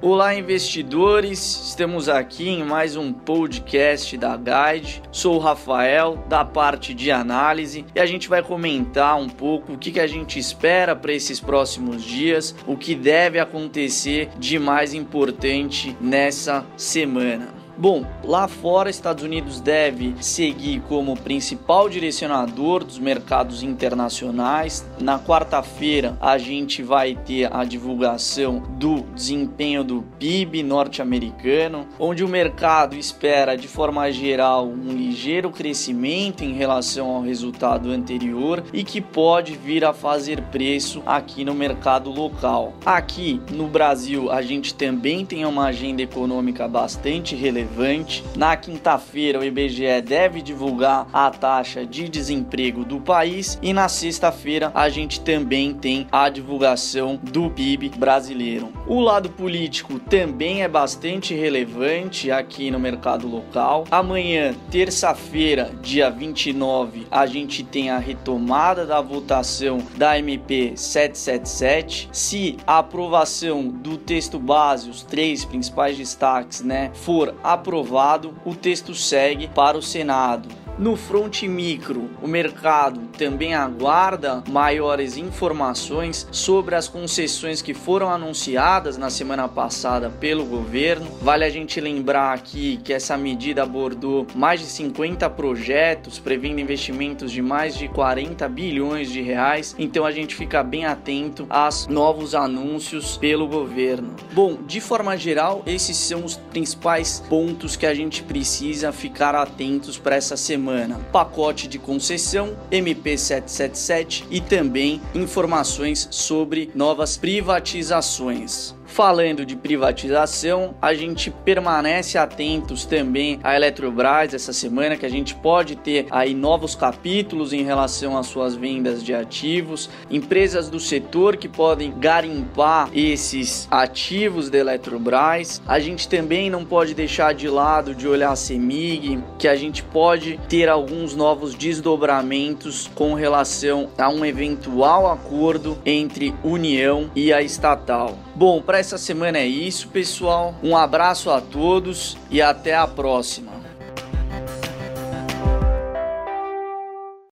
Olá, investidores! Estamos aqui em mais um podcast da Guide. Sou o Rafael, da parte de análise, e a gente vai comentar um pouco o que, a gente espera para esses próximos dias, o que deve acontecer de mais importante nessa semana. Bom, lá fora, Estados Unidos deve seguir como principal direcionador dos mercados internacionais. Na quarta-feira, a gente vai ter a divulgação do desempenho do PIB norte-americano, onde o mercado espera, de forma geral, um ligeiro crescimento em relação ao resultado anterior e que pode vir a fazer preço aqui no mercado local. Aqui no Brasil, a gente também tem uma agenda econômica bastante relevante relevante. Na quinta-feira, o IBGE deve divulgar a taxa de desemprego do país e na sexta-feira a gente também tem a divulgação do PIB brasileiro. O lado político também é bastante relevante aqui no mercado local. Amanhã, terça-feira, dia 29, a gente tem a retomada da votação da MP 777. Se a aprovação do texto base, os três principais destaques, né, for aprovado, o texto segue para o Senado. No front micro, o mercado também aguarda maiores informações sobre as concessões que foram anunciadas na semana passada pelo governo. Vale a gente lembrar aqui que essa medida abordou mais de 50 projetos, prevendo investimentos de mais de 40 bilhões de reais. Então a gente fica bem atento aos novos anúncios pelo governo. Bom, de forma geral, esses são os principais pontos que a gente precisa ficar atentos para essa semana semana, pacote de concessão MP777 e também informações sobre novas privatizações. Falando de privatização, a gente permanece atentos também à Eletrobras essa semana, que a gente pode ter aí novos capítulos em relação às suas vendas de ativos, empresas do setor que podem garimpar esses ativos da Eletrobras. A gente também não pode deixar de lado de olhar a Semig, que a gente pode ter alguns novos desdobramentos com relação a um eventual acordo entre União e a estatal. Bom, para essa semana é isso, pessoal. Um abraço a todos e até a próxima.